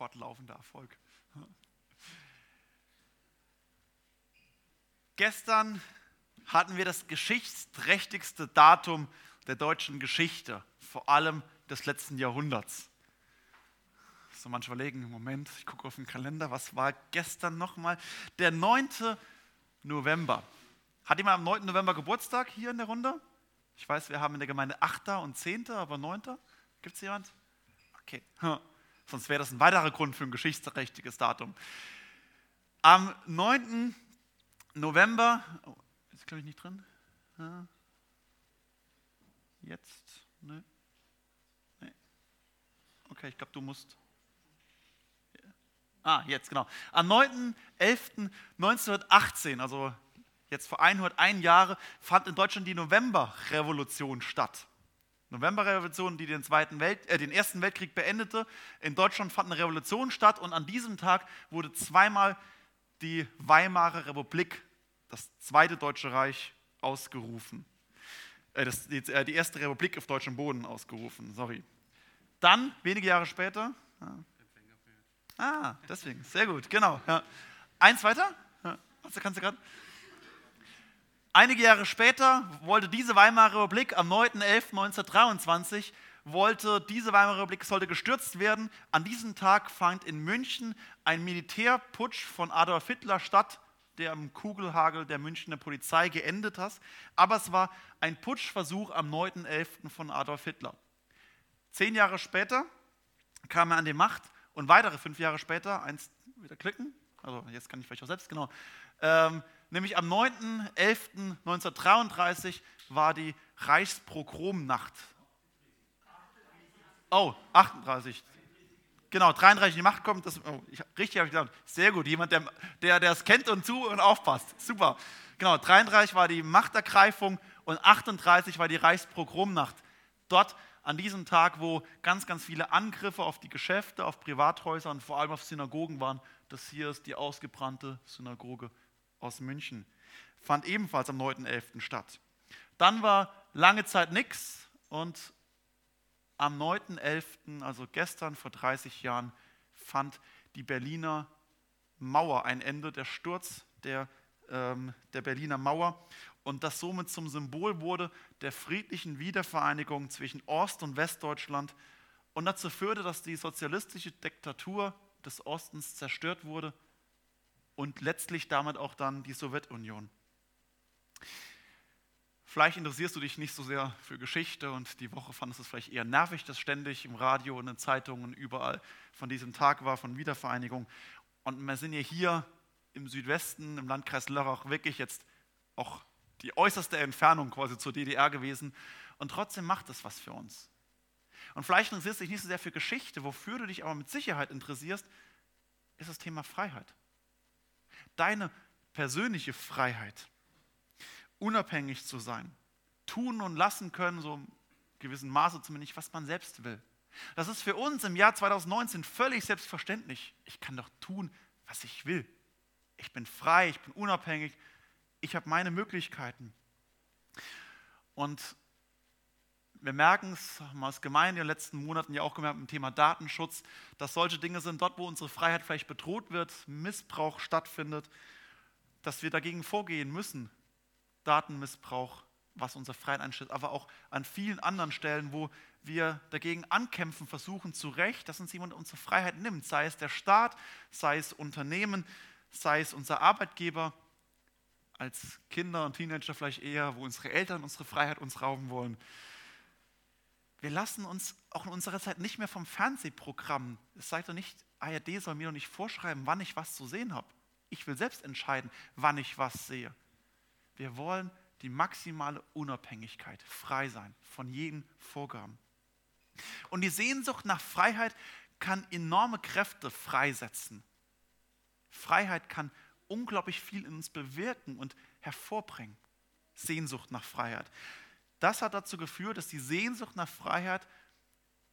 fortlaufender Erfolg. Gestern hatten wir das geschichtsträchtigste Datum der deutschen Geschichte, vor allem des letzten Jahrhunderts. So manche überlegen, Moment, ich gucke auf den Kalender, was war gestern nochmal? Der 9. November. Hat jemand am 9. November Geburtstag hier in der Runde? Ich weiß, wir haben in der Gemeinde 8. und 10., aber 9. Gibt es jemand? Okay, sonst wäre das ein weiterer Grund für ein geschichtsträchtiges Datum. Am 9. November, oh, ist glaube ich nicht drin. Jetzt, ne? Nee. Okay, ich glaube, du musst. Ah, jetzt, genau. Am 9.11.1918, also jetzt vor 101 Jahren, fand in Deutschland die Novemberrevolution statt. Novemberrevolution, die den, Welt, äh, den Ersten Weltkrieg beendete. In Deutschland fand eine Revolution statt und an diesem Tag wurde zweimal die Weimarer Republik, das Zweite Deutsche Reich, ausgerufen. Äh, das, die, äh, die, erste Republik auf deutschem Boden ausgerufen, sorry. Dann, wenige Jahre später, ah, deswegen, sehr gut, genau. Ja. Eins weiter, ja. kannst du gerade. Einige Jahre später wollte diese Weimarer Republik am 9.11.1923 wollte diese Weimarer Republik sollte gestürzt werden. An diesem Tag fand in München ein Militärputsch von Adolf Hitler statt, der am Kugelhagel der Münchner Polizei geendet hat. Aber es war ein Putschversuch am 9.11. von Adolf Hitler. Zehn Jahre später kam er an die Macht und weitere fünf Jahre später, eins wieder klicken, also jetzt kann ich vielleicht auch selbst, genau, ähm, nämlich am 9.11.1933 war die Reichsprogromnacht. Oh, 38. Genau, 33 in die Macht kommt. Das, oh, ich, richtig habe ich gesagt. Sehr gut, jemand, der, der, der es kennt und zu und aufpasst. Super. Genau, 33 war die Machtergreifung und 38 war die Reichsprogromnacht. Dort an diesem Tag, wo ganz, ganz viele Angriffe auf die Geschäfte, auf Privathäuser und vor allem auf Synagogen waren. Das hier ist die ausgebrannte Synagoge aus München. Fand ebenfalls am 9.11. statt. Dann war lange Zeit nichts und am 9.11., also gestern vor 30 Jahren, fand die Berliner Mauer ein Ende, der Sturz der, ähm, der Berliner Mauer und das somit zum Symbol wurde der friedlichen Wiedervereinigung zwischen Ost- und Westdeutschland und dazu führte, dass die sozialistische Diktatur des Ostens zerstört wurde und letztlich damit auch dann die Sowjetunion. Vielleicht interessierst du dich nicht so sehr für Geschichte und die Woche fandest du es vielleicht eher nervig, dass ständig im Radio und in Zeitungen überall von diesem Tag war, von Wiedervereinigung. Und wir sind ja hier im Südwesten, im Landkreis Lörrach, wirklich jetzt auch die äußerste Entfernung quasi zur DDR gewesen. Und trotzdem macht das was für uns. Und vielleicht interessierst du dich nicht so sehr für Geschichte, wofür du dich aber mit Sicherheit interessierst, ist das Thema Freiheit. Deine persönliche Freiheit unabhängig zu sein, tun und lassen können, so in gewissem Maße zumindest, was man selbst will. Das ist für uns im Jahr 2019 völlig selbstverständlich. Ich kann doch tun, was ich will. Ich bin frei, ich bin unabhängig, ich habe meine Möglichkeiten. Und wir merken es, haben wir als Gemeinde in den letzten Monaten ja auch gemerkt im Thema Datenschutz, dass solche Dinge sind, dort wo unsere Freiheit vielleicht bedroht wird, Missbrauch stattfindet, dass wir dagegen vorgehen müssen, Datenmissbrauch, was unser Freiheit einstellt, aber auch an vielen anderen Stellen, wo wir dagegen ankämpfen, versuchen zu Recht, dass uns jemand unsere Freiheit nimmt, sei es der Staat, sei es Unternehmen, sei es unser Arbeitgeber, als Kinder und Teenager vielleicht eher, wo unsere Eltern unsere Freiheit uns rauben wollen. Wir lassen uns auch in unserer Zeit nicht mehr vom Fernsehprogramm, es sagt doch nicht, ARD soll mir doch nicht vorschreiben, wann ich was zu sehen habe. Ich will selbst entscheiden, wann ich was sehe. Wir wollen die maximale Unabhängigkeit, frei sein von jeden Vorgaben. Und die Sehnsucht nach Freiheit kann enorme Kräfte freisetzen. Freiheit kann unglaublich viel in uns bewirken und hervorbringen. Sehnsucht nach Freiheit. Das hat dazu geführt, dass die Sehnsucht nach Freiheit,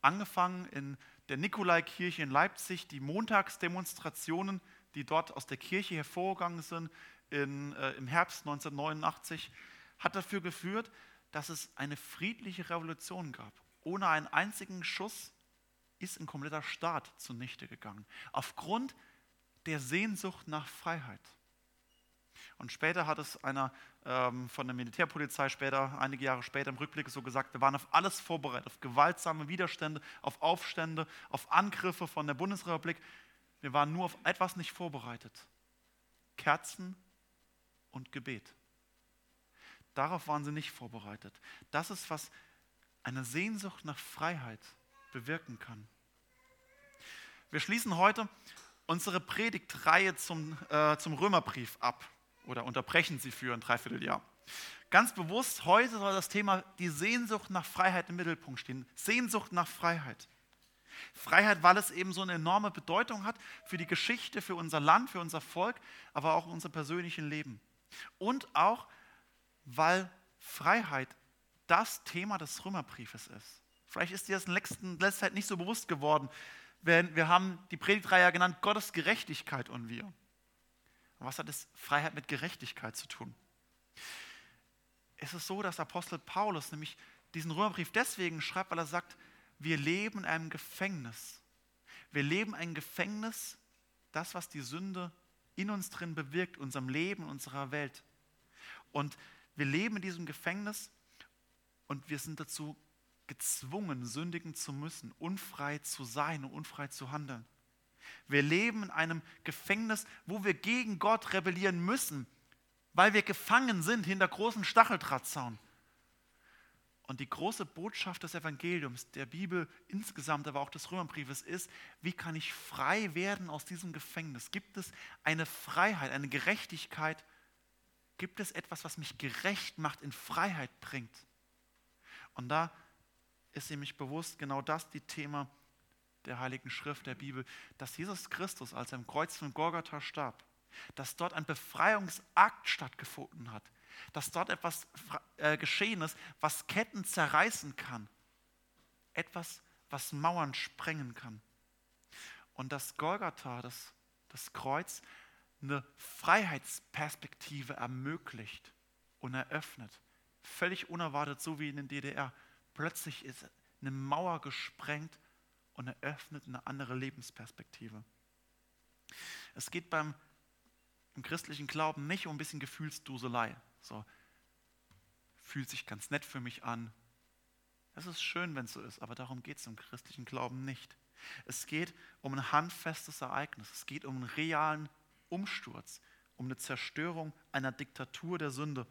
angefangen in der Nikolaikirche in Leipzig, die Montagsdemonstrationen, die dort aus der Kirche hervorgegangen sind, in, äh, im Herbst 1989, hat dafür geführt, dass es eine friedliche Revolution gab. Ohne einen einzigen Schuss ist ein kompletter Staat zunichte gegangen. Aufgrund der Sehnsucht nach Freiheit. Und später hat es einer ähm, von der Militärpolizei später, einige Jahre später im Rückblick so gesagt, wir waren auf alles vorbereitet, auf gewaltsame Widerstände, auf Aufstände, auf Angriffe von der Bundesrepublik. Wir waren nur auf etwas nicht vorbereitet. Kerzen und Gebet. Darauf waren sie nicht vorbereitet. Das ist, was eine Sehnsucht nach Freiheit bewirken kann. Wir schließen heute unsere Predigtreihe zum, äh, zum Römerbrief ab oder unterbrechen sie für ein Dreivierteljahr. Ganz bewusst, heute soll das Thema die Sehnsucht nach Freiheit im Mittelpunkt stehen. Sehnsucht nach Freiheit. Freiheit, weil es eben so eine enorme Bedeutung hat für die Geschichte, für unser Land, für unser Volk, aber auch unser persönliches Leben. Und auch, weil Freiheit das Thema des Römerbriefes ist. Vielleicht ist dir das in letzter Zeit nicht so bewusst geworden. Wir haben die Predigtreihe genannt Gottes Gerechtigkeit und wir. Und was hat es Freiheit mit Gerechtigkeit zu tun? Es ist so, dass Apostel Paulus nämlich diesen Römerbrief deswegen schreibt, weil er sagt, wir leben in einem Gefängnis. Wir leben ein Gefängnis, das, was die Sünde in uns drin bewirkt, unserem Leben, unserer Welt. Und wir leben in diesem Gefängnis und wir sind dazu gezwungen, sündigen zu müssen, unfrei zu sein und unfrei zu handeln. Wir leben in einem Gefängnis, wo wir gegen Gott rebellieren müssen, weil wir gefangen sind hinter großen Stacheldrahtzaun. Und die große Botschaft des Evangeliums, der Bibel insgesamt, aber auch des Römerbriefes ist, wie kann ich frei werden aus diesem Gefängnis? Gibt es eine Freiheit, eine Gerechtigkeit? Gibt es etwas, was mich gerecht macht, in Freiheit bringt? Und da ist nämlich bewusst genau das die Thema der Heiligen Schrift der Bibel, dass Jesus Christus, als er am Kreuz von Golgatha starb, dass dort ein Befreiungsakt stattgefunden hat, dass dort etwas äh, geschehen ist, was Ketten zerreißen kann, etwas, was Mauern sprengen kann. Und dass Golgatha, das, das Kreuz, eine Freiheitsperspektive ermöglicht und eröffnet. Völlig unerwartet, so wie in den DDR. Plötzlich ist eine Mauer gesprengt und eröffnet eine andere Lebensperspektive. Es geht beim im christlichen Glauben nicht um ein bisschen Gefühlsduselei. So, fühlt sich ganz nett für mich an. Es ist schön, wenn es so ist, aber darum geht es im christlichen Glauben nicht. Es geht um ein handfestes Ereignis. Es geht um einen realen Umsturz, um eine Zerstörung einer Diktatur der Sünde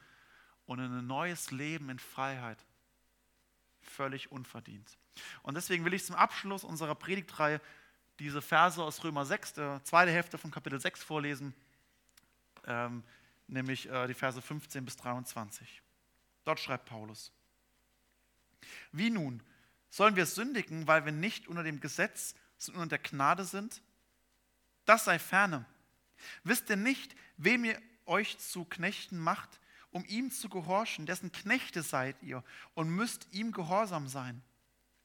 und ein neues Leben in Freiheit. Völlig unverdient. Und deswegen will ich zum Abschluss unserer Predigtreihe diese Verse aus Römer 6, der zweite Hälfte von Kapitel 6 vorlesen, ähm, nämlich äh, die Verse 15 bis 23. Dort schreibt Paulus, wie nun? Sollen wir sündigen, weil wir nicht unter dem Gesetz, sondern unter der Gnade sind? Das sei ferne. Wisst ihr nicht, wem ihr euch zu Knechten macht, um ihm zu gehorchen, dessen Knechte seid ihr und müsst ihm gehorsam sein?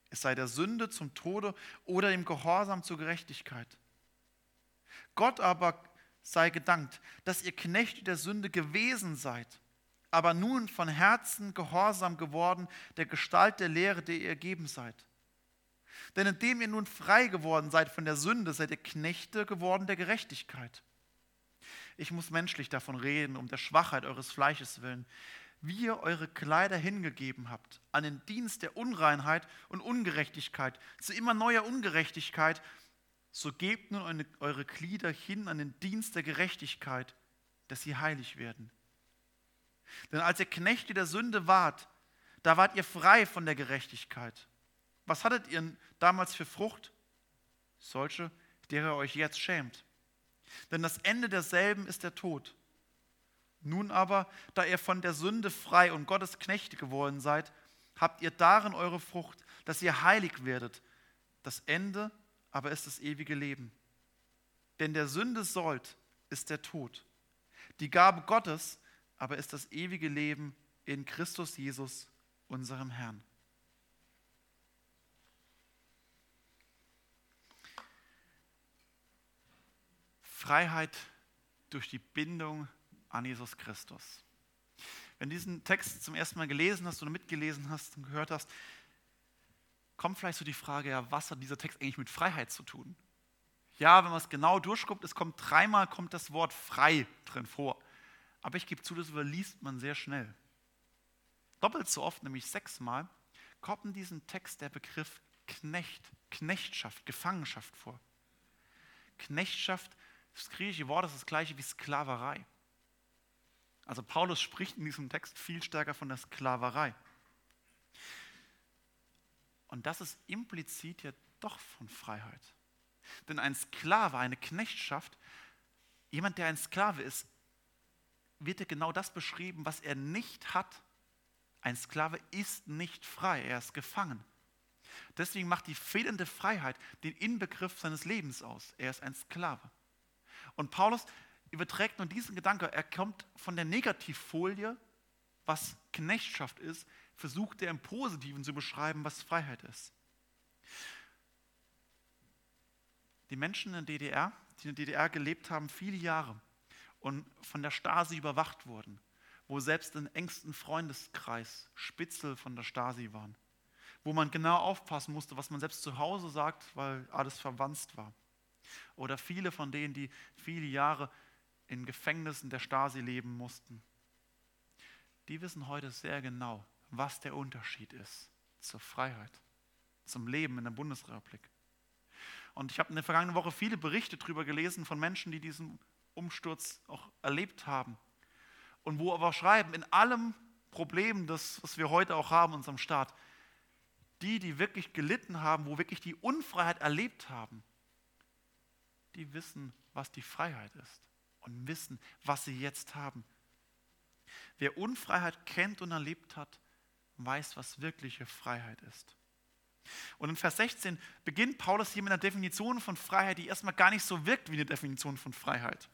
Es sei der Sünde zum Tode oder dem Gehorsam zur Gerechtigkeit. Gott aber sei gedankt, dass ihr Knechte der Sünde gewesen seid, aber nun von Herzen gehorsam geworden der Gestalt der Lehre, der ihr ergeben seid. Denn indem ihr nun frei geworden seid von der Sünde, seid ihr Knechte geworden der Gerechtigkeit. Ich muss menschlich davon reden, um der Schwachheit eures Fleisches willen wie ihr eure Kleider hingegeben habt, an den Dienst der Unreinheit und Ungerechtigkeit, zu immer neuer Ungerechtigkeit, so gebt nun eure Glieder hin an den Dienst der Gerechtigkeit, dass sie heilig werden. Denn als ihr Knechte der Sünde wart, da wart ihr frei von der Gerechtigkeit. Was hattet ihr damals für Frucht? Solche, der ihr euch jetzt schämt. Denn das Ende derselben ist der Tod. Nun aber, da ihr von der Sünde frei und Gottes Knechte geworden seid, habt ihr darin eure Frucht, dass ihr heilig werdet. Das Ende aber ist das ewige Leben. Denn der Sünde sollt ist der Tod. Die Gabe Gottes aber ist das ewige Leben in Christus Jesus, unserem Herrn. Freiheit durch die Bindung an Jesus Christus. Wenn du diesen Text zum ersten Mal gelesen hast oder mitgelesen hast und gehört hast, kommt vielleicht so die Frage, ja, was hat dieser Text eigentlich mit Freiheit zu tun? Ja, wenn man es genau durchguckt, es kommt dreimal kommt das Wort frei drin vor. Aber ich gebe zu, das überliest man sehr schnell. Doppelt so oft, nämlich sechsmal, kommt in diesem Text der Begriff Knecht, Knechtschaft, Gefangenschaft vor. Knechtschaft, das griechische Wort ist das gleiche wie Sklaverei. Also Paulus spricht in diesem Text viel stärker von der Sklaverei. Und das ist implizit ja doch von Freiheit. Denn ein Sklave, eine Knechtschaft, jemand, der ein Sklave ist, wird ja genau das beschrieben, was er nicht hat. Ein Sklave ist nicht frei, er ist gefangen. Deswegen macht die fehlende Freiheit den Inbegriff seines Lebens aus. Er ist ein Sklave. Und Paulus überträgt nun diesen Gedanke, er kommt von der Negativfolie, was Knechtschaft ist, versucht er im Positiven zu beschreiben, was Freiheit ist. Die Menschen in der DDR, die in der DDR gelebt haben, viele Jahre und von der Stasi überwacht wurden, wo selbst im engsten Freundeskreis Spitzel von der Stasi waren, wo man genau aufpassen musste, was man selbst zu Hause sagt, weil alles verwandt war. Oder viele von denen, die viele Jahre in Gefängnissen der Stasi leben mussten, die wissen heute sehr genau, was der Unterschied ist zur Freiheit, zum Leben in der Bundesrepublik. Und ich habe in der vergangenen Woche viele Berichte darüber gelesen von Menschen, die diesen Umsturz auch erlebt haben. Und wo aber schreiben, in allem Problem, das, was wir heute auch haben unserem Staat, die, die wirklich gelitten haben, wo wirklich die Unfreiheit erlebt haben, die wissen, was die Freiheit ist und wissen, was sie jetzt haben. Wer Unfreiheit kennt und erlebt hat, weiß, was wirkliche Freiheit ist. Und in Vers 16 beginnt Paulus hier mit einer Definition von Freiheit, die erstmal gar nicht so wirkt wie eine Definition von Freiheit.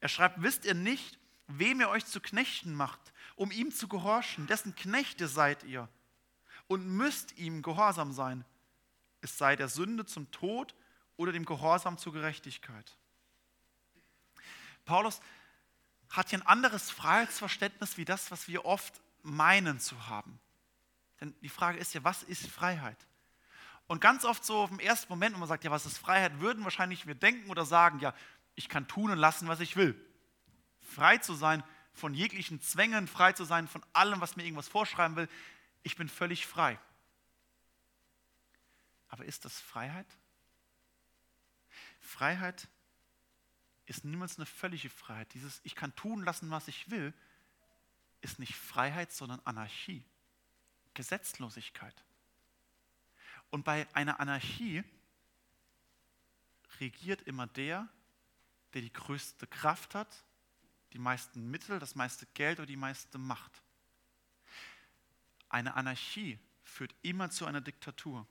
Er schreibt, wisst ihr nicht, wem ihr euch zu Knechten macht, um ihm zu gehorchen, dessen Knechte seid ihr und müsst ihm gehorsam sein, es sei der Sünde zum Tod oder dem Gehorsam zur Gerechtigkeit. Paulus hat hier ein anderes Freiheitsverständnis wie das, was wir oft meinen zu haben. Denn die Frage ist ja, was ist Freiheit? Und ganz oft so im ersten Moment, wenn man sagt, ja, was ist Freiheit, würden wahrscheinlich wir denken oder sagen, ja, ich kann tun und lassen, was ich will. Frei zu sein von jeglichen Zwängen, frei zu sein von allem, was mir irgendwas vorschreiben will. Ich bin völlig frei. Aber ist das Freiheit? Freiheit ist niemals eine völlige Freiheit. Dieses Ich kann tun lassen, was ich will, ist nicht Freiheit, sondern Anarchie, Gesetzlosigkeit. Und bei einer Anarchie regiert immer der, der die größte Kraft hat, die meisten Mittel, das meiste Geld oder die meiste Macht. Eine Anarchie führt immer zu einer Diktatur.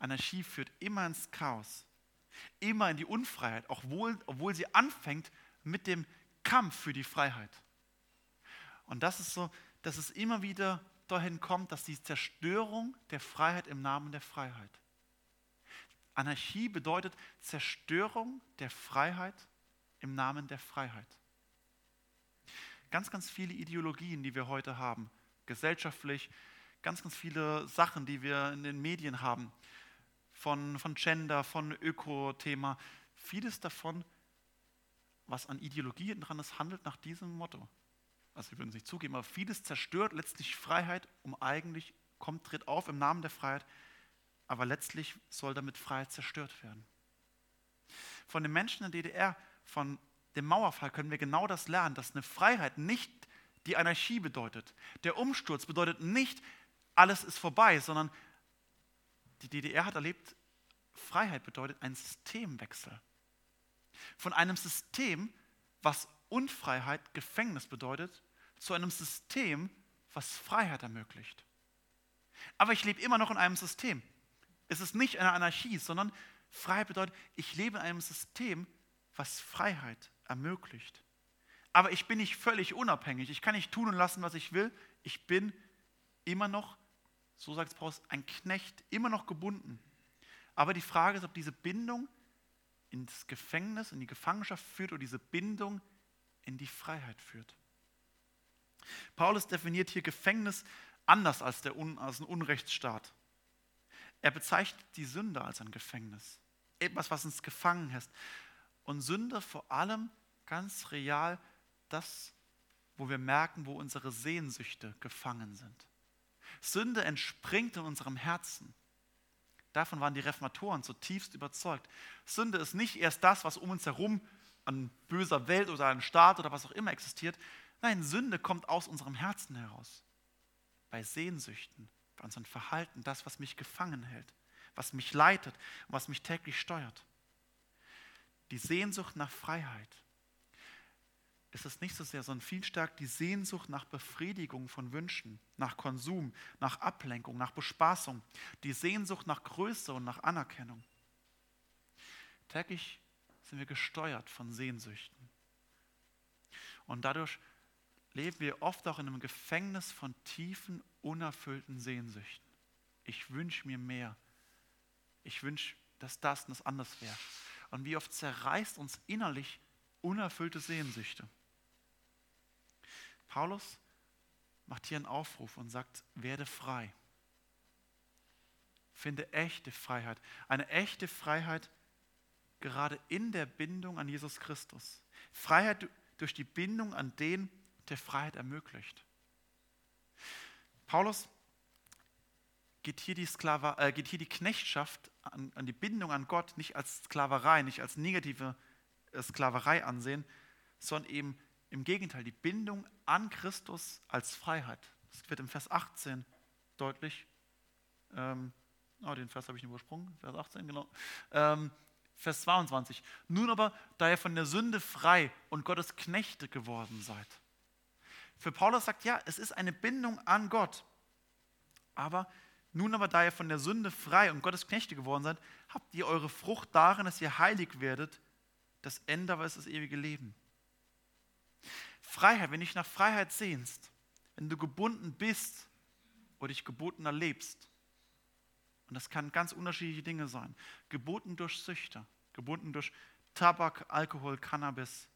Anarchie führt immer ins Chaos immer in die Unfreiheit, obwohl, obwohl sie anfängt mit dem Kampf für die Freiheit. Und das ist so, dass es immer wieder dahin kommt, dass die Zerstörung der Freiheit im Namen der Freiheit. Anarchie bedeutet Zerstörung der Freiheit im Namen der Freiheit. Ganz, ganz viele Ideologien, die wir heute haben, gesellschaftlich, ganz, ganz viele Sachen, die wir in den Medien haben, von, von Gender, von Öko-Thema. Vieles davon, was an Ideologie dran ist, handelt nach diesem Motto. Also wir würden es nicht zugeben, aber vieles zerstört letztlich Freiheit, um eigentlich, kommt, tritt auf im Namen der Freiheit, aber letztlich soll damit Freiheit zerstört werden. Von den Menschen in der DDR, von dem Mauerfall können wir genau das lernen, dass eine Freiheit nicht die Anarchie bedeutet. Der Umsturz bedeutet nicht, alles ist vorbei, sondern die DDR hat erlebt, Freiheit bedeutet ein Systemwechsel. Von einem System, was Unfreiheit, Gefängnis bedeutet, zu einem System, was Freiheit ermöglicht. Aber ich lebe immer noch in einem System. Es ist nicht eine Anarchie, sondern Freiheit bedeutet, ich lebe in einem System, was Freiheit ermöglicht. Aber ich bin nicht völlig unabhängig. Ich kann nicht tun und lassen, was ich will. Ich bin immer noch so sagt es Paulus, ein Knecht, immer noch gebunden. Aber die Frage ist, ob diese Bindung ins Gefängnis, in die Gefangenschaft führt oder diese Bindung in die Freiheit führt. Paulus definiert hier Gefängnis anders als, der, als ein Unrechtsstaat. Er bezeichnet die Sünde als ein Gefängnis. Etwas, was uns gefangen hält. Und Sünde vor allem ganz real das, wo wir merken, wo unsere Sehnsüchte gefangen sind. Sünde entspringt in unserem Herzen. Davon waren die Reformatoren zutiefst überzeugt. Sünde ist nicht erst das, was um uns herum an böser Welt oder an Staat oder was auch immer existiert. Nein, Sünde kommt aus unserem Herzen heraus. Bei Sehnsüchten, bei unserem Verhalten, das, was mich gefangen hält, was mich leitet und was mich täglich steuert. Die Sehnsucht nach Freiheit, ist es nicht so sehr, sondern viel stärker die Sehnsucht nach Befriedigung von Wünschen, nach Konsum, nach Ablenkung, nach Bespaßung, die Sehnsucht nach Größe und nach Anerkennung. Täglich sind wir gesteuert von Sehnsüchten. Und dadurch leben wir oft auch in einem Gefängnis von tiefen, unerfüllten Sehnsüchten. Ich wünsche mir mehr. Ich wünsche, dass das und das anders wäre. Und wie oft zerreißt uns innerlich unerfüllte Sehnsüchte. Paulus macht hier einen Aufruf und sagt, werde frei. Finde echte Freiheit. Eine echte Freiheit gerade in der Bindung an Jesus Christus. Freiheit durch die Bindung an den, der Freiheit ermöglicht. Paulus geht hier die, Sklave, äh, geht hier die Knechtschaft an, an, die Bindung an Gott nicht als Sklaverei, nicht als negative äh, Sklaverei ansehen, sondern eben im Gegenteil, die Bindung an Christus als Freiheit. Das wird im Vers 18 deutlich. Ähm, oh, den Vers habe ich übersprungen, Vers 18, genau. Ähm, Vers 22. Nun aber, da ihr von der Sünde frei und Gottes Knechte geworden seid. Für Paulus sagt, ja, es ist eine Bindung an Gott. Aber nun aber, da ihr von der Sünde frei und Gottes Knechte geworden seid, habt ihr eure Frucht darin, dass ihr heilig werdet. Das Ende aber ist das ewige Leben. Freiheit, wenn du dich nach Freiheit sehnst, wenn du gebunden bist oder dich gebunden erlebst, und das kann ganz unterschiedliche Dinge sein, gebunden durch Süchte, gebunden durch Tabak, Alkohol, Cannabis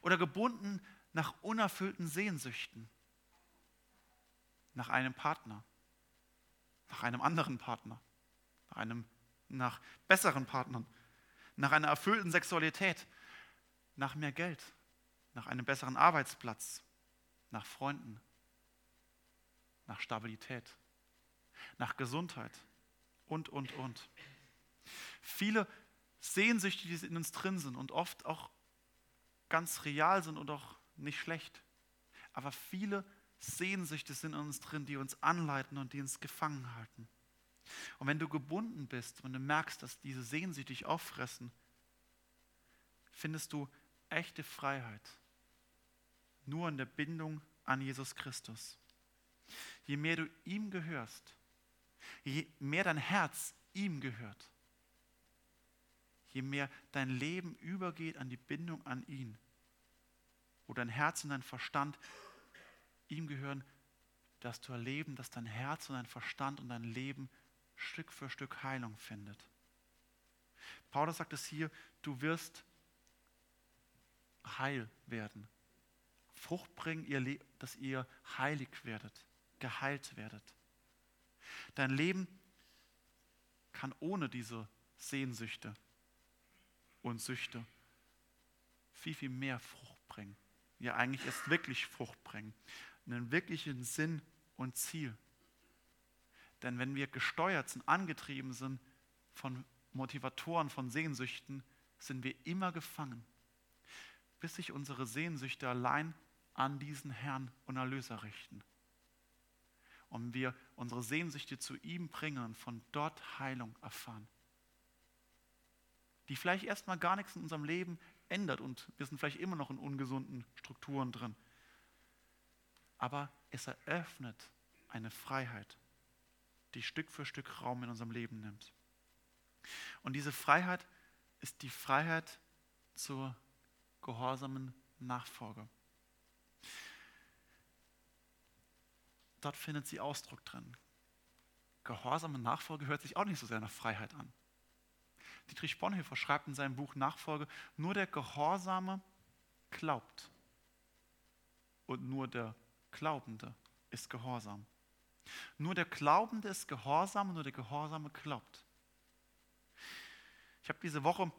oder gebunden nach unerfüllten Sehnsüchten, nach einem Partner, nach einem anderen Partner, nach, einem, nach besseren Partnern, nach einer erfüllten Sexualität, nach mehr Geld, nach einem besseren Arbeitsplatz, nach Freunden, nach Stabilität, nach Gesundheit und, und, und. Viele Sehnsüchte, die in uns drin sind und oft auch ganz real sind und auch nicht schlecht. Aber viele Sehnsüchte sind in uns drin, die uns anleiten und die uns gefangen halten. Und wenn du gebunden bist und du merkst, dass diese Sehnsüchte dich auffressen, findest du echte Freiheit nur in der Bindung an Jesus Christus. Je mehr du ihm gehörst, je mehr dein Herz ihm gehört, je mehr dein Leben übergeht an die Bindung an ihn, wo dein Herz und dein Verstand ihm gehören, dass du erleben, dass dein Herz und dein Verstand und dein Leben Stück für Stück Heilung findet. Paulus sagt es hier, du wirst heil werden. Frucht bringen, ihr dass ihr heilig werdet, geheilt werdet. Dein Leben kann ohne diese Sehnsüchte und Süchte viel, viel mehr Frucht bringen. Ja, eigentlich erst wirklich Frucht bringen. Einen wirklichen Sinn und Ziel. Denn wenn wir gesteuert sind, angetrieben sind von Motivatoren, von Sehnsüchten, sind wir immer gefangen, bis sich unsere Sehnsüchte allein an diesen Herrn und Erlöser richten. Und wir unsere Sehnsüchte zu ihm bringen und von dort Heilung erfahren. Die vielleicht erstmal gar nichts in unserem Leben ändert und wir sind vielleicht immer noch in ungesunden Strukturen drin. Aber es eröffnet eine Freiheit, die Stück für Stück Raum in unserem Leben nimmt. Und diese Freiheit ist die Freiheit zur gehorsamen Nachfolge. Dort findet sie Ausdruck drin. Gehorsame Nachfolge hört sich auch nicht so sehr nach Freiheit an. Dietrich Bonhoeffer schreibt in seinem Buch Nachfolge, nur der Gehorsame glaubt und nur der Glaubende ist gehorsam. Nur der Glaubende ist gehorsam, nur der Gehorsame glaubt. Ich habe diese Woche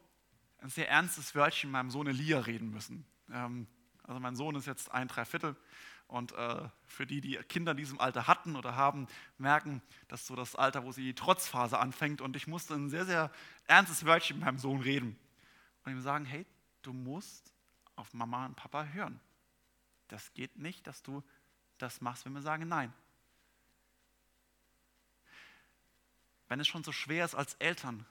ein sehr ernstes Wörtchen mit meinem Sohn Elia reden müssen. Ähm, also mein Sohn ist jetzt ein Dreiviertel und äh, für die, die Kinder in diesem Alter hatten oder haben, merken, dass so das Alter, wo sie die Trotzphase anfängt und ich musste ein sehr, sehr ernstes Wörtchen mit meinem Sohn reden und ihm sagen, hey, du musst auf Mama und Papa hören. Das geht nicht, dass du das machst, wenn wir sagen nein. Wenn es schon so schwer ist, als Eltern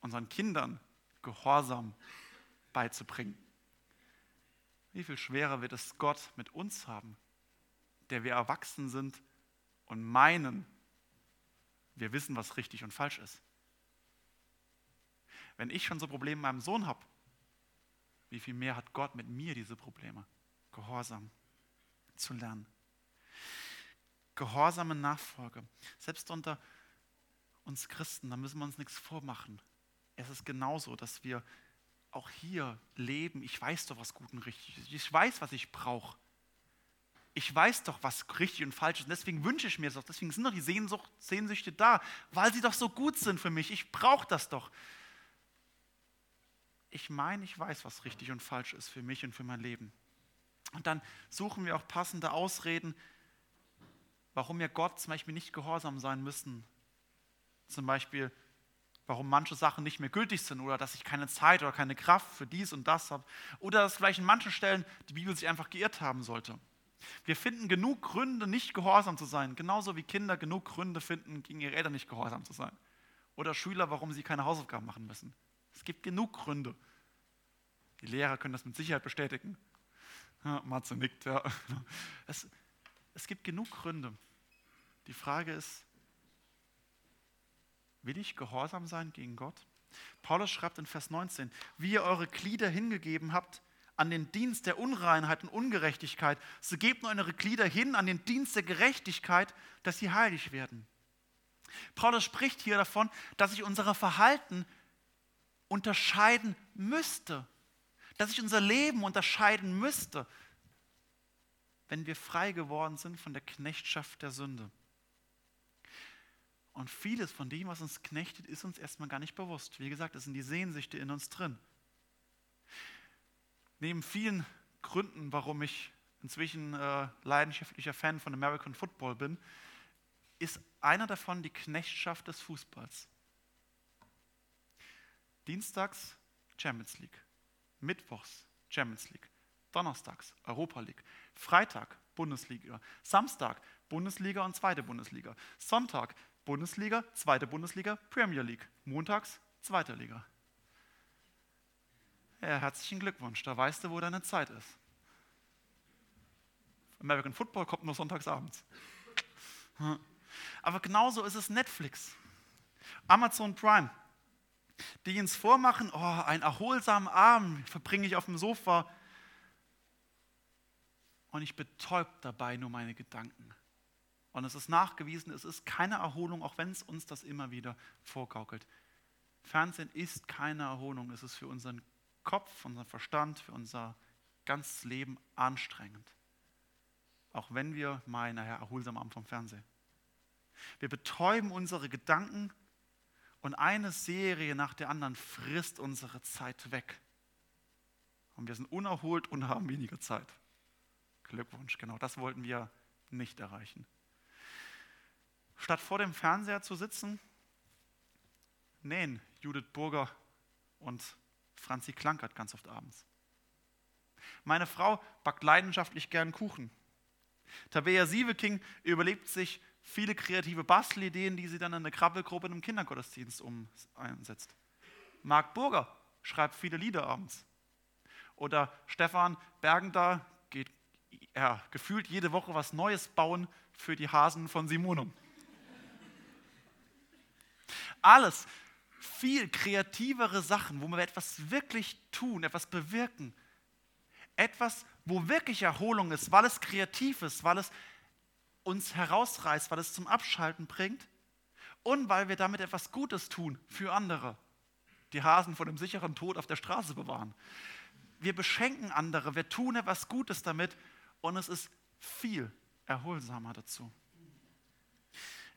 unseren Kindern Gehorsam beizubringen, wie viel schwerer wird es Gott mit uns haben, der wir erwachsen sind und meinen, wir wissen, was richtig und falsch ist. Wenn ich schon so Probleme mit meinem Sohn habe, wie viel mehr hat Gott mit mir diese Probleme? Gehorsam zu lernen. Gehorsame Nachfolge. Selbst unter uns Christen, da müssen wir uns nichts vormachen. Es ist genauso, dass wir auch hier leben. Ich weiß doch, was gut und richtig ist. Ich weiß, was ich brauche. Ich weiß doch, was richtig und falsch ist. Und deswegen wünsche ich mir es doch. Deswegen sind doch die Sehnsucht, Sehnsüchte da, weil sie doch so gut sind für mich. Ich brauche das doch. Ich meine, ich weiß, was richtig und falsch ist für mich und für mein Leben. Und dann suchen wir auch passende Ausreden, warum wir Gott zum Beispiel nicht gehorsam sein müssen. Zum Beispiel, warum manche Sachen nicht mehr gültig sind oder dass ich keine Zeit oder keine Kraft für dies und das habe. Oder dass vielleicht in manchen Stellen die Bibel sich einfach geirrt haben sollte. Wir finden genug Gründe, nicht gehorsam zu sein, genauso wie Kinder genug Gründe finden, gegen ihre Eltern nicht gehorsam zu sein. Oder Schüler, warum sie keine Hausaufgaben machen müssen. Es gibt genug Gründe. Die Lehrer können das mit Sicherheit bestätigen. Ja, Matze nickt, ja. Es, es gibt genug Gründe. Die Frage ist, Will ich gehorsam sein gegen Gott? Paulus schreibt in Vers 19, wie ihr eure Glieder hingegeben habt an den Dienst der Unreinheit und Ungerechtigkeit, so gebt nur eure Glieder hin an den Dienst der Gerechtigkeit, dass sie heilig werden. Paulus spricht hier davon, dass sich unser Verhalten unterscheiden müsste, dass sich unser Leben unterscheiden müsste, wenn wir frei geworden sind von der Knechtschaft der Sünde. Und vieles von dem, was uns knechtet, ist uns erstmal gar nicht bewusst. Wie gesagt, es sind die Sehnsüchte in uns drin. Neben vielen Gründen, warum ich inzwischen äh, leidenschaftlicher Fan von American Football bin, ist einer davon die Knechtschaft des Fußballs. Dienstags Champions League, Mittwochs Champions League, Donnerstags Europa League, Freitag Bundesliga, Samstag Bundesliga und zweite Bundesliga, Sonntag Bundesliga, zweite Bundesliga, Premier League. Montags, zweite Liga. Ja, herzlichen Glückwunsch, da weißt du, wo deine Zeit ist. American Football kommt nur sonntags abends. Aber genauso ist es Netflix, Amazon Prime, die uns vormachen, oh, einen erholsamen Abend verbringe ich auf dem Sofa und ich betäubt dabei nur meine Gedanken. Und es ist nachgewiesen, es ist keine Erholung, auch wenn es uns das immer wieder vorgaukelt. Fernsehen ist keine Erholung, es ist für unseren Kopf, unseren Verstand, für unser ganzes Leben anstrengend. Auch wenn wir meinen, naja, erholsam Abend vom Fernsehen. Wir betäuben unsere Gedanken und eine Serie nach der anderen frisst unsere Zeit weg. Und wir sind unerholt und haben weniger Zeit. Glückwunsch, genau das wollten wir nicht erreichen. Statt vor dem Fernseher zu sitzen, nähen Judith Burger und Franzi Klankert ganz oft abends. Meine Frau backt leidenschaftlich gern Kuchen. Tabea Sieveking überlebt sich viele kreative Bastelideen, die sie dann in eine Krabbelgruppe einem Kindergottesdienst umsetzt. Marc Burger schreibt viele Lieder abends. Oder Stefan Bergender geht ja, gefühlt jede Woche was Neues bauen für die Hasen von Simonum. Alles viel kreativere Sachen, wo wir etwas wirklich tun, etwas bewirken. Etwas, wo wirklich Erholung ist, weil es kreativ ist, weil es uns herausreißt, weil es zum Abschalten bringt und weil wir damit etwas Gutes tun für andere. Die Hasen vor dem sicheren Tod auf der Straße bewahren. Wir beschenken andere, wir tun etwas Gutes damit und es ist viel erholsamer dazu.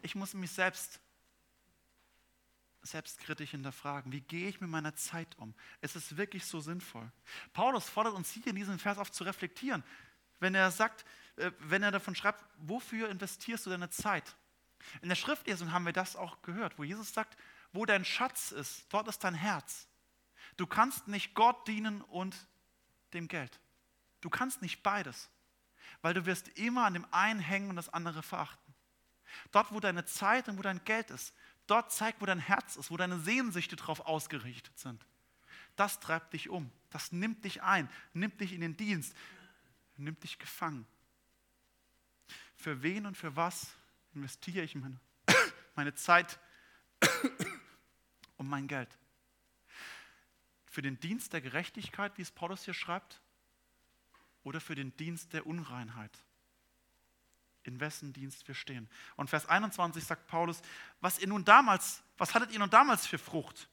ich muss mich selbst selbstkritisch hinterfragen. Wie gehe ich mit meiner Zeit um? Ist es wirklich so sinnvoll? Paulus fordert uns hier in diesem Vers auf zu reflektieren, wenn er sagt, äh, wenn er davon schreibt, wofür investierst du deine Zeit? In der Schriftlesung haben wir das auch gehört, wo Jesus sagt, wo dein Schatz ist, dort ist dein Herz. Du kannst nicht Gott dienen und dem Geld. Du kannst nicht beides, weil du wirst immer an dem einen hängen und das andere verachten. Dort, wo deine Zeit und wo dein Geld ist, dort zeigt, wo dein Herz ist, wo deine Sehnsüchte drauf ausgerichtet sind. Das treibt dich um, das nimmt dich ein, nimmt dich in den Dienst, nimmt dich gefangen. Für wen und für was investiere ich meine, meine Zeit und mein Geld? Für den Dienst der Gerechtigkeit, wie es Paulus hier schreibt, oder für den Dienst der Unreinheit? In wessen Dienst wir stehen. Und Vers 21 sagt Paulus, was ihr nun damals, was hattet ihr nun damals für Frucht?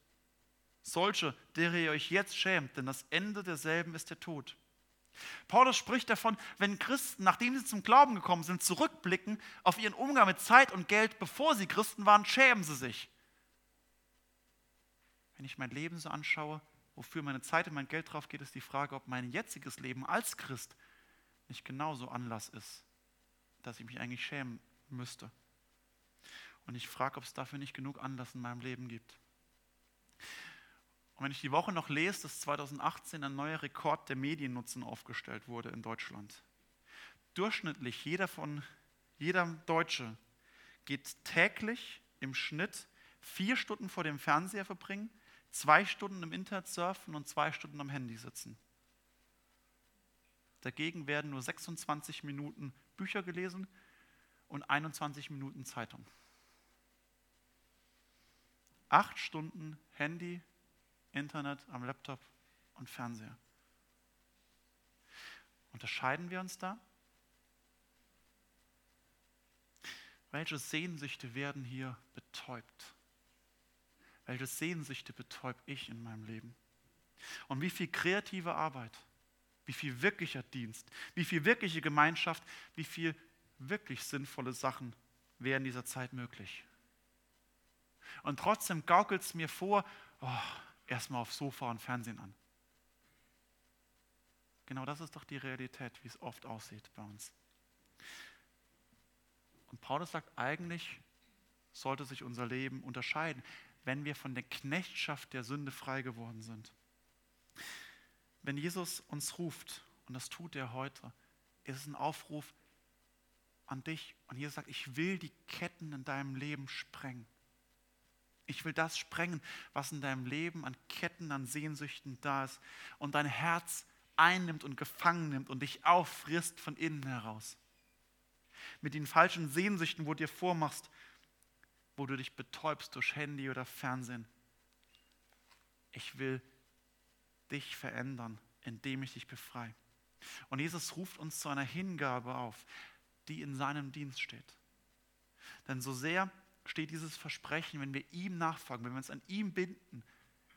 Solche, derer ihr euch jetzt schämt, denn das Ende derselben ist der Tod. Paulus spricht davon, wenn Christen, nachdem sie zum Glauben gekommen sind, zurückblicken auf ihren Umgang mit Zeit und Geld, bevor sie Christen waren, schämen sie sich. Wenn ich mein Leben so anschaue, wofür meine Zeit und mein Geld drauf geht, ist die Frage, ob mein jetziges Leben als Christ nicht genauso Anlass ist, dass ich mich eigentlich schämen müsste. Und ich frage, ob es dafür nicht genug Anlass in meinem Leben gibt. Und wenn ich die Woche noch lese, dass 2018 ein neuer Rekord der Mediennutzen aufgestellt wurde in Deutschland. Durchschnittlich jeder von jeder Deutsche geht täglich im Schnitt vier Stunden vor dem Fernseher verbringen, zwei Stunden im Internet surfen und zwei Stunden am Handy sitzen. Dagegen werden nur 26 Minuten Bücher gelesen und 21 Minuten Zeitung. Acht Stunden Handy, Internet, am Laptop und Fernseher. Unterscheiden wir uns da? Welche Sehnsüchte werden hier betäubt? Welche Sehnsüchte betäubt ich in meinem Leben? Und wie viel kreative Arbeit, wie viel wirklicher Dienst, wie viel wirkliche Gemeinschaft, wie viel wirklich sinnvolle Sachen wären in dieser Zeit möglich? Und trotzdem gaukelt es mir vor, oh, erstmal aufs Sofa und Fernsehen an. Genau das ist doch die Realität, wie es oft aussieht bei uns. Und Paulus sagt, eigentlich sollte sich unser Leben unterscheiden, wenn wir von der Knechtschaft der Sünde frei geworden sind. Wenn Jesus uns ruft, und das tut er heute, ist es ein Aufruf an dich. Und Jesus sagt, ich will die Ketten in deinem Leben sprengen. Ich will das sprengen, was in deinem Leben an Ketten, an Sehnsüchten da ist und dein Herz einnimmt und gefangen nimmt und dich auffrisst von innen heraus. Mit den falschen Sehnsüchten, wo du dir vormachst, wo du dich betäubst durch Handy oder Fernsehen. Ich will dich verändern, indem ich dich befreie. Und Jesus ruft uns zu einer Hingabe auf, die in seinem Dienst steht. Denn so sehr steht dieses Versprechen, wenn wir ihm nachfolgen, wenn wir uns an ihm binden,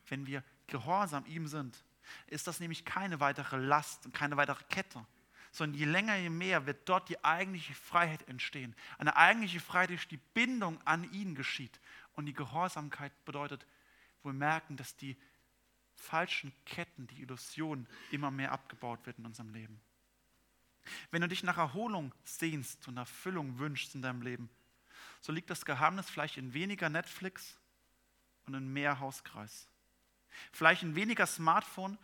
wenn wir gehorsam ihm sind, ist das nämlich keine weitere Last und keine weitere Kette, sondern je länger, je mehr wird dort die eigentliche Freiheit entstehen. Eine eigentliche Freiheit, durch die Bindung an ihn geschieht. Und die Gehorsamkeit bedeutet, wo wir merken, dass die falschen Ketten, die Illusion immer mehr abgebaut wird in unserem Leben. Wenn du dich nach Erholung sehnst und Erfüllung wünschst in deinem Leben, so liegt das Geheimnis vielleicht in weniger Netflix und in mehr Hauskreis. Vielleicht in weniger Smartphone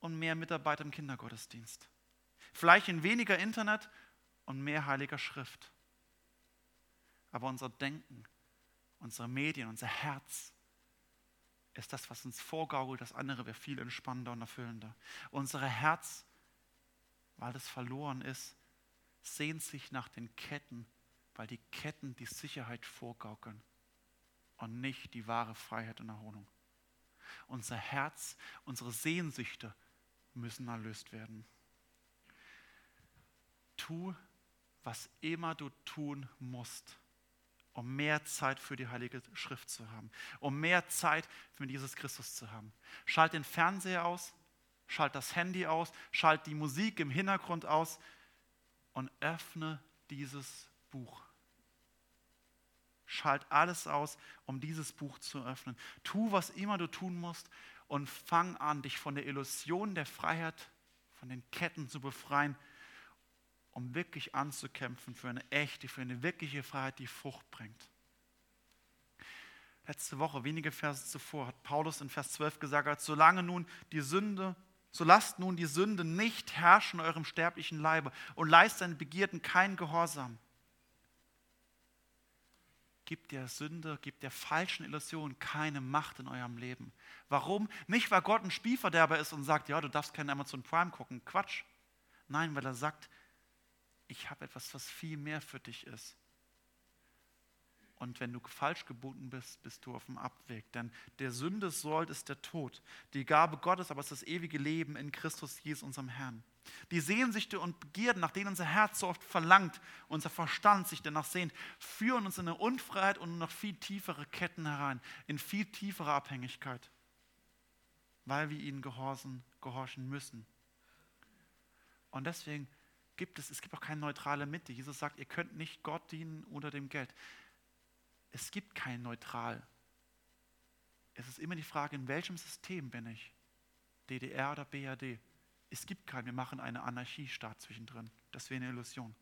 und mehr Mitarbeiter im Kindergottesdienst. Vielleicht in weniger Internet und mehr heiliger Schrift. Aber unser Denken, unsere Medien, unser Herz ist das, was uns vorgaukelt. Das andere wäre viel entspannender und erfüllender. Unser Herz, weil es verloren ist, sehnt sich nach den Ketten weil die Ketten die Sicherheit vorgaukeln und nicht die wahre Freiheit und Erholung. Unser Herz, unsere Sehnsüchte müssen erlöst werden. Tu, was immer du tun musst, um mehr Zeit für die Heilige Schrift zu haben, um mehr Zeit für Jesus Christus zu haben. Schalt den Fernseher aus, schalt das Handy aus, schalt die Musik im Hintergrund aus und öffne dieses Buch. Schalt alles aus, um dieses Buch zu öffnen. Tu, was immer du tun musst und fang an, dich von der Illusion der Freiheit, von den Ketten zu befreien, um wirklich anzukämpfen für eine echte, für eine wirkliche Freiheit, die Frucht bringt. Letzte Woche, wenige Verse zuvor, hat Paulus in Vers 12 gesagt, solange nun die Sünde, so lasst nun die Sünde nicht herrschen in eurem sterblichen Leibe und leistet seinen Begierden keinen Gehorsam. Gibt der Sünde, gibt der falschen Illusion keine Macht in eurem Leben. Warum? Nicht, weil Gott ein Spielverderber ist und sagt, ja, du darfst keinen Amazon Prime gucken. Quatsch. Nein, weil er sagt, ich habe etwas, was viel mehr für dich ist. Und wenn du falsch gebunden bist, bist du auf dem Abweg. Denn der Sünde Sold ist der Tod. Die Gabe Gottes aber ist das ewige Leben in Christus Jesus, unserem Herrn. Die Sehnsüchte und Begierden, nach denen unser Herz so oft verlangt, unser Verstand sich danach sehnt, führen uns in eine Unfreiheit und noch viel tiefere Ketten herein, in viel tiefere Abhängigkeit, weil wir ihnen gehorchen, gehorchen müssen. Und deswegen gibt es, es gibt auch keine neutrale Mitte. Jesus sagt, ihr könnt nicht Gott dienen oder dem Geld es gibt kein Neutral. Es ist immer die Frage, in welchem System bin ich? DDR oder BRD? Es gibt keinen, wir machen eine Anarchiestaat zwischendrin. Das wäre eine Illusion.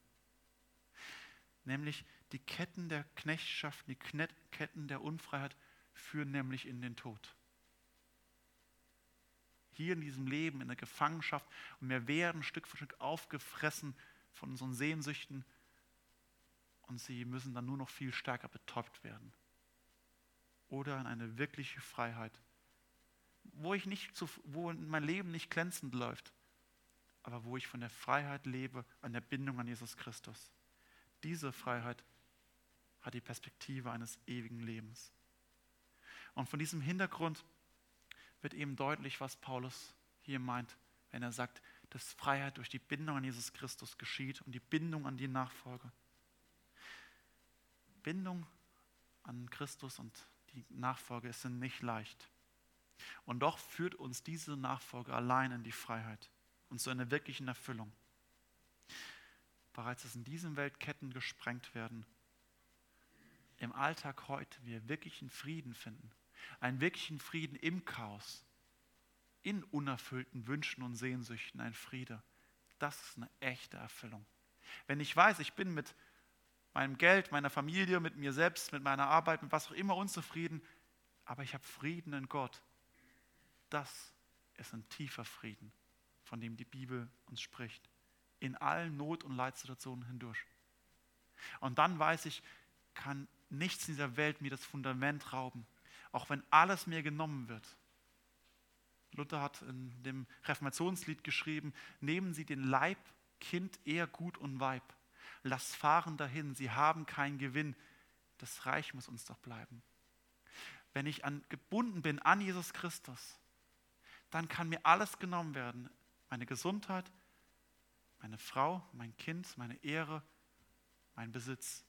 Nämlich die Ketten der Knechtschaft, die Ketten der Unfreiheit führen nämlich in den Tod. Hier in diesem Leben, in der Gefangenschaft, und wir werden Stück für Stück aufgefressen von unseren Sehnsüchten, und sie müssen dann nur noch viel stärker betäubt werden. Oder in eine wirkliche Freiheit, wo, ich nicht zu, wo mein Leben nicht glänzend läuft, aber wo ich von der Freiheit lebe, an der Bindung an Jesus Christus. Diese Freiheit hat die Perspektive eines ewigen Lebens. Und von diesem Hintergrund wird eben deutlich, was Paulus hier meint, wenn er sagt, dass Freiheit durch die Bindung an Jesus Christus geschieht und die Bindung an die Nachfolge. Bindung an Christus und die Nachfolge sind nicht leicht. Und doch führt uns diese Nachfolge allein in die Freiheit und zu einer wirklichen Erfüllung. Bereits, dass in diesem Welt Ketten gesprengt werden, im Alltag heute wir wirklichen Frieden finden. Einen wirklichen Frieden im Chaos, in unerfüllten Wünschen und Sehnsüchten, ein Friede. Das ist eine echte Erfüllung. Wenn ich weiß, ich bin mit meinem Geld, meiner Familie, mit mir selbst, mit meiner Arbeit, mit was auch immer unzufrieden, aber ich habe Frieden in Gott. Das ist ein tiefer Frieden, von dem die Bibel uns spricht, in allen Not- und Leitsituationen hindurch. Und dann weiß ich, kann nichts in dieser Welt mir das Fundament rauben, auch wenn alles mir genommen wird. Luther hat in dem Reformationslied geschrieben, nehmen Sie den Leib, Kind, eher Gut und Weib lass fahren dahin, sie haben keinen Gewinn. Das Reich muss uns doch bleiben. Wenn ich an, gebunden bin an Jesus Christus, dann kann mir alles genommen werden. Meine Gesundheit, meine Frau, mein Kind, meine Ehre, mein Besitz.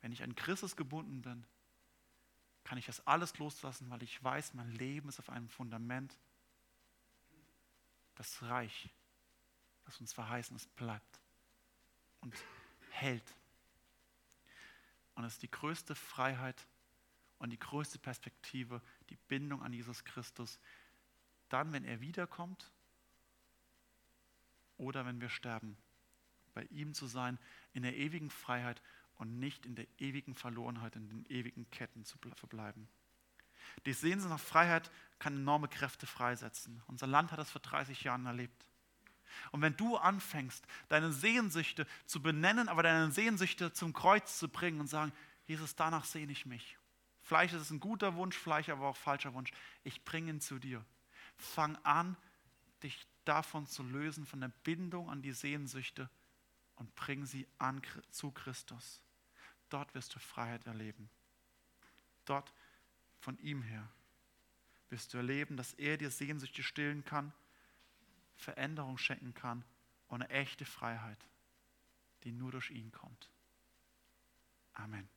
Wenn ich an Christus gebunden bin, kann ich das alles loslassen, weil ich weiß, mein Leben ist auf einem Fundament, das Reich, das uns verheißen ist, bleibt und hält. Und es ist die größte Freiheit und die größte Perspektive, die Bindung an Jesus Christus. Dann, wenn er wiederkommt oder wenn wir sterben, bei ihm zu sein, in der ewigen Freiheit und nicht in der ewigen Verlorenheit, in den ewigen Ketten zu verbleiben. Die Sehnsucht nach Freiheit kann enorme Kräfte freisetzen. Unser Land hat das vor 30 Jahren erlebt. Und wenn du anfängst, deine Sehnsüchte zu benennen, aber deine Sehnsüchte zum Kreuz zu bringen und sagen, Jesus, danach sehne ich mich. Vielleicht ist es ein guter Wunsch, vielleicht aber auch falscher Wunsch. Ich bringe ihn zu dir. Fang an, dich davon zu lösen, von der Bindung an die Sehnsüchte und bring sie an, zu Christus. Dort wirst du Freiheit erleben. Dort von ihm her wirst du erleben, dass er dir Sehnsüchte stillen kann Veränderung schenken kann und eine echte Freiheit, die nur durch ihn kommt. Amen.